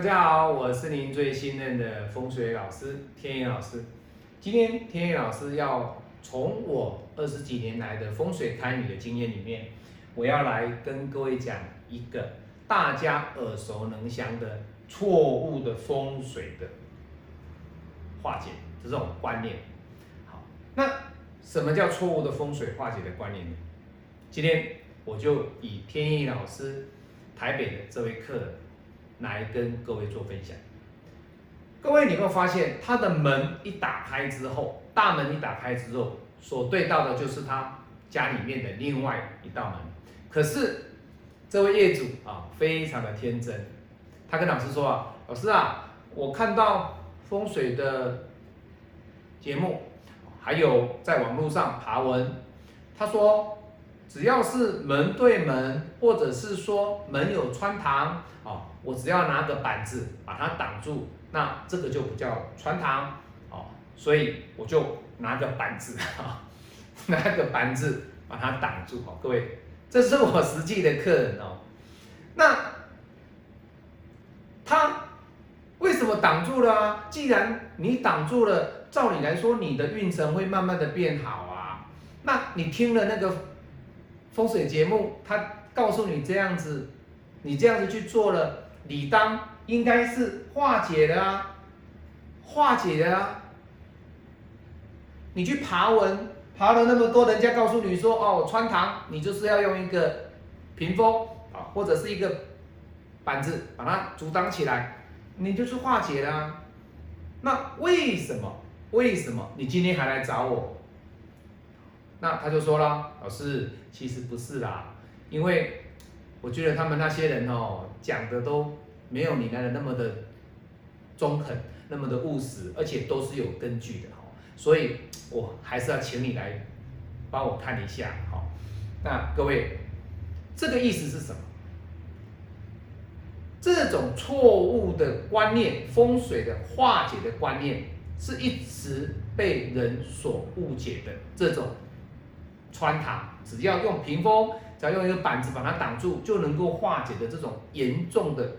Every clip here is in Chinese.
大家好，我是您最信任的风水老师天野老师。今天天野老师要从我二十几年来的风水堪舆的经验里面，我要来跟各位讲一个大家耳熟能详的错误的风水的化解这种观念。好，那什么叫错误的风水化解的观念呢？今天我就以天意老师台北的这位客人。来跟各位做分享。各位，你会发现他的门一打开之后，大门一打开之后，所对到的就是他家里面的另外一道门。可是这位业主啊，非常的天真，他跟老师说啊，老师啊，我看到风水的节目，还有在网络上爬文，他说。只要是门对门，或者是说门有穿堂，哦，我只要拿个板子把它挡住，那这个就不叫穿堂，哦，所以我就拿个板子，哈，拿个板子把它挡住，哦，各位，这是我实际的客人哦，那他为什么挡住了啊？既然你挡住了，照理来说，你的运程会慢慢的变好啊，那你听了那个。风水节目，他告诉你这样子，你这样子去做了，理当应该是化解的啊，化解的啊。你去爬文，爬了那么多，人家告诉你说，哦，穿堂，你就是要用一个屏风啊，或者是一个板子把它阻挡起来，你就是化解了。那为什么？为什么你今天还来找我？那他就说了，老师，其实不是啦，因为我觉得他们那些人哦，讲的都没有你来的那么的中肯，那么的务实，而且都是有根据的哦，所以我还是要请你来帮我看一下，好，那各位，这个意思是什么？这种错误的观念，风水的化解的观念，是一直被人所误解的这种。穿堂，只要用屏风，只要用一个板子把它挡住，就能够化解的这种严重的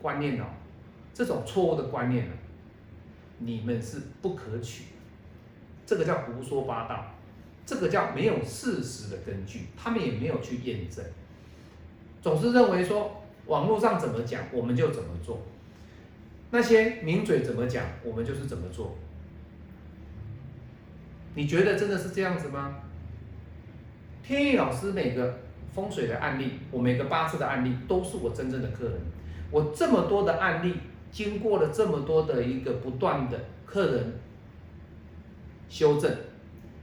观念哦，这种错误的观念呢，你们是不可取，这个叫胡说八道，这个叫没有事实的根据，他们也没有去验证，总是认为说网络上怎么讲我们就怎么做，那些名嘴怎么讲我们就是怎么做，你觉得真的是这样子吗？天意老师每个风水的案例，我每个八字的案例都是我真正的客人。我这么多的案例，经过了这么多的一个不断的客人修正，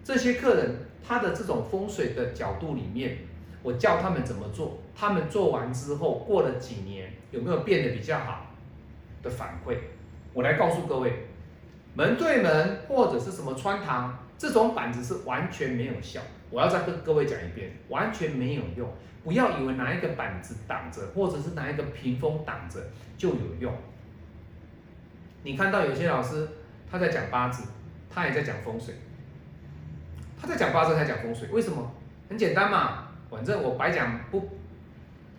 这些客人他的这种风水的角度里面，我教他们怎么做，他们做完之后过了几年有没有变得比较好的反馈，我来告诉各位，门对门或者是什么穿堂。这种板子是完全没有效，我要再跟各位讲一遍，完全没有用。不要以为拿一个板子挡着，或者是拿一个屏风挡着就有用。你看到有些老师他在讲八字，他也在讲风水，他在讲八字，他讲风水，为什么？很简单嘛，反正我白讲不，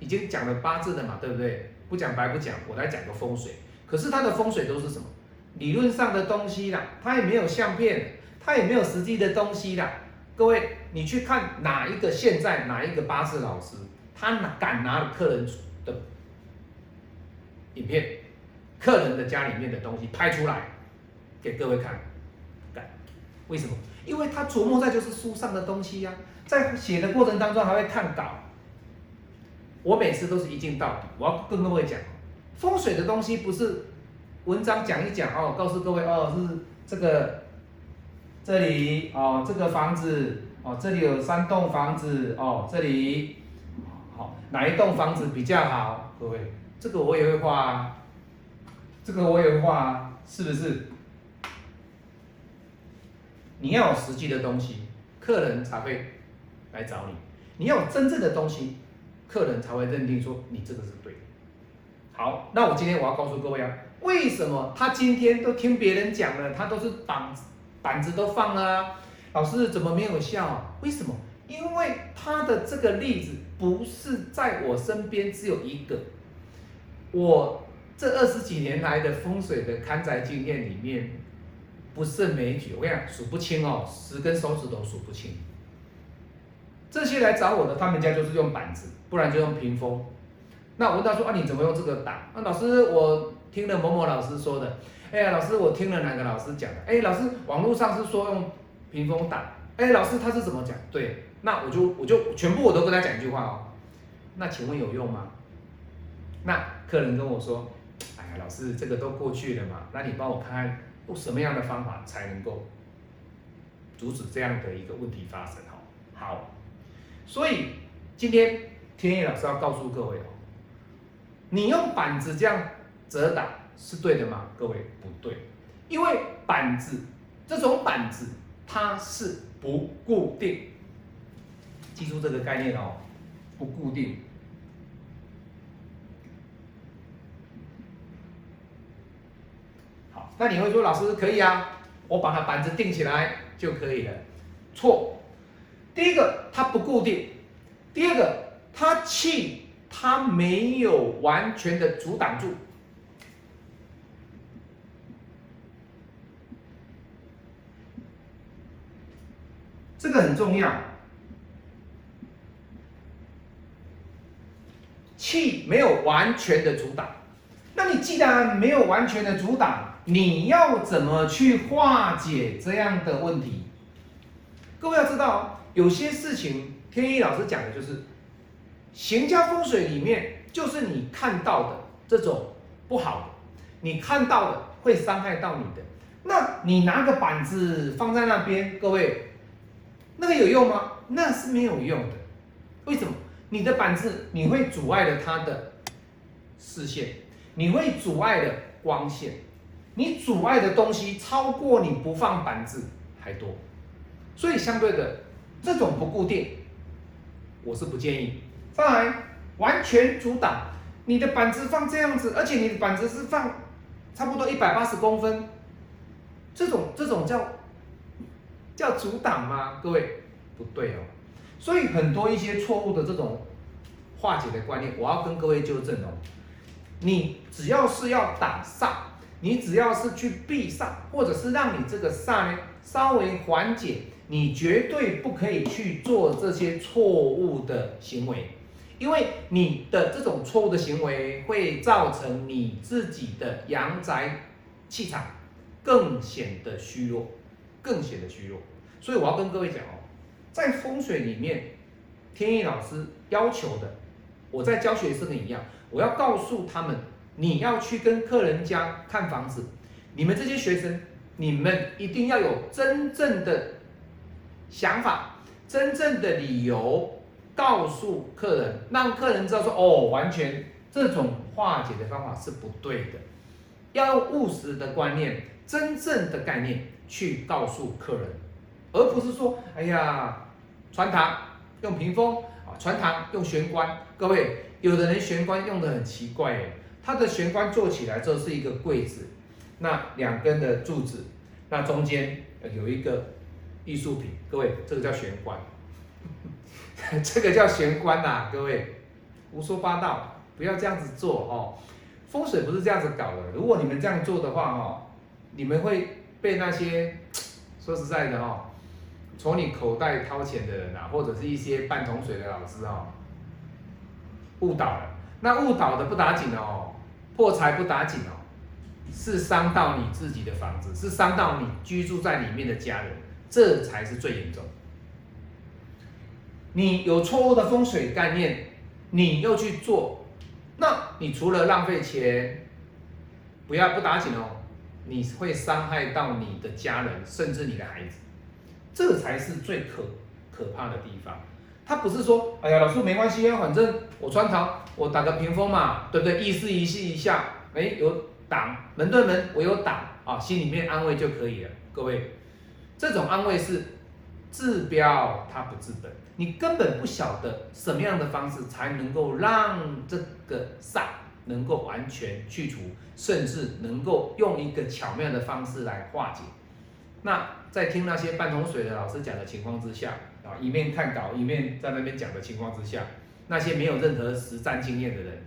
已经讲了八字的嘛，对不对？不讲白不讲，我来讲个风水。可是他的风水都是什么？理论上的东西啦，他也没有相片。他也没有实际的东西啦。各位，你去看哪一个现在哪一个八字老师，他拿敢拿客人的影片，客人的家里面的东西拍出来给各位看，敢？为什么？因为他琢磨在就是书上的东西呀，在写的过程当中还会看稿。我每次都是一镜到底，我要跟各位讲，风水的东西不是文章讲一讲哦，告诉各位哦是这个。这里哦，这个房子哦，这里有三栋房子哦，这里好哪一栋房子比较好？各位，这个我也会画，这个我也会画，是不是？你要有实际的东西，客人才会来找你；你要有真正的东西，客人才会认定说你这个是对的。好，那我今天我要告诉各位啊，为什么他今天都听别人讲了，他都是绑。板子都放了，老师怎么没有效？为什么？因为他的这个例子不是在我身边只有一个，我这二十几年来的风水的看宅经验里面，不胜枚举，我跟你讲数不清哦，十根手指头数不清。这些来找我的，他们家就是用板子，不然就用屏风。那我问他说啊，你怎么用这个打？那老师，我听了某某老师说的。哎呀，老师，我听了哪个老师讲的？哎，老师，网络上是说用屏风打。哎，老师他是怎么讲？对，那我就我就全部我都跟他讲一句话哦。那请问有用吗？那客人跟我说，哎呀，老师，这个都过去了嘛。那你帮我看看用什么样的方法才能够阻止这样的一个问题发生？哦，好。所以今天天野老师要告诉各位哦，你用板子这样折挡是对的吗？各位不对，因为板子这种板子它是不固定，记住这个概念哦，不固定。好，那你会说老师可以啊，我把它板子定起来就可以了，错。第一个，它不固定；第二个，它气它没有完全的阻挡住，这个很重要。气没有完全的阻挡，那你既然没有完全的阻挡，你要怎么去化解这样的问题？各位要知道。有些事情，天一老师讲的就是，行家风水里面，就是你看到的这种不好的，你看到的会伤害到你的，那你拿个板子放在那边，各位，那个有用吗？那是没有用的。为什么？你的板子你会阻碍了他的视线，你会阻碍了光线，你阻碍的东西超过你不放板子还多，所以相对的。这种不固定，我是不建议。再来，完全阻挡，你的板子放这样子，而且你的板子是放差不多一百八十公分，这种这种叫叫阻挡吗？各位不对哦。所以很多一些错误的这种化解的观念，我要跟各位纠正哦。你只要是要挡煞，你只要是去避煞，或者是让你这个煞呢稍微缓解。你绝对不可以去做这些错误的行为，因为你的这种错误的行为会造成你自己的阳宅气场更显得虚弱，更显得虚弱。所以我要跟各位讲哦，在风水里面，天意老师要求的，我在教学生一样，我要告诉他们，你要去跟客人家看房子，你们这些学生，你们一定要有真正的。想法，真正的理由告诉客人，让客人知道说，哦，完全这种化解的方法是不对的，要用务实的观念，真正的概念去告诉客人，而不是说，哎呀，传堂用屏风啊，传堂用玄关，各位，有的人玄关用的很奇怪哎，他的玄关做起来之后是一个柜子，那两根的柱子，那中间有一个。艺术品，各位，这个叫玄关，这个叫玄关呐，各位，胡说八道，不要这样子做哦。风水不是这样子搞的，如果你们这样做的话哦，你们会被那些说实在的哦，从你口袋掏钱的人啊，或者是一些半桶水的老师哦，误导了。那误导的不打紧哦，破财不打紧哦，是伤到你自己的房子，是伤到你居住在里面的家人。这才是最严重。你有错误的风水概念，你又去做，那你除了浪费钱，不要不打紧哦，你会伤害到你的家人，甚至你的孩子，这才是最可可怕的地方。他不是说，哎呀，老师没关系啊，反正我穿堂，我打个屏风嘛，对不对？意思一试一下，哎，有挡门对门，我有挡啊，心里面安慰就可以了，各位。这种安慰是治标，它不治本。你根本不晓得什么样的方式才能够让这个煞能够完全去除，甚至能够用一个巧妙的方式来化解。那在听那些半桶水的老师讲的情况之下啊，一面看稿一面在那边讲的情况之下，那些没有任何实战经验的人，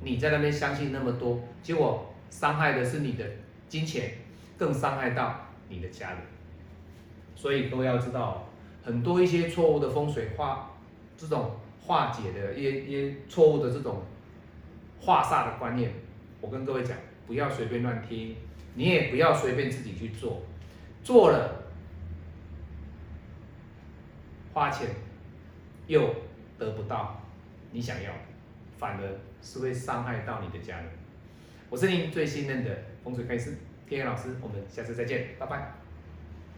你在那边相信那么多，结果伤害的是你的金钱，更伤害到你的家人。所以各位要知道，很多一些错误的风水化这种化解的一些一些错误的这种化煞的观念，我跟各位讲，不要随便乱听，你也不要随便自己去做，做了花钱又得不到你想要，反而是会伤害到你的家人。我是您最信任的风水开师天元老师，我们下次再见，拜拜。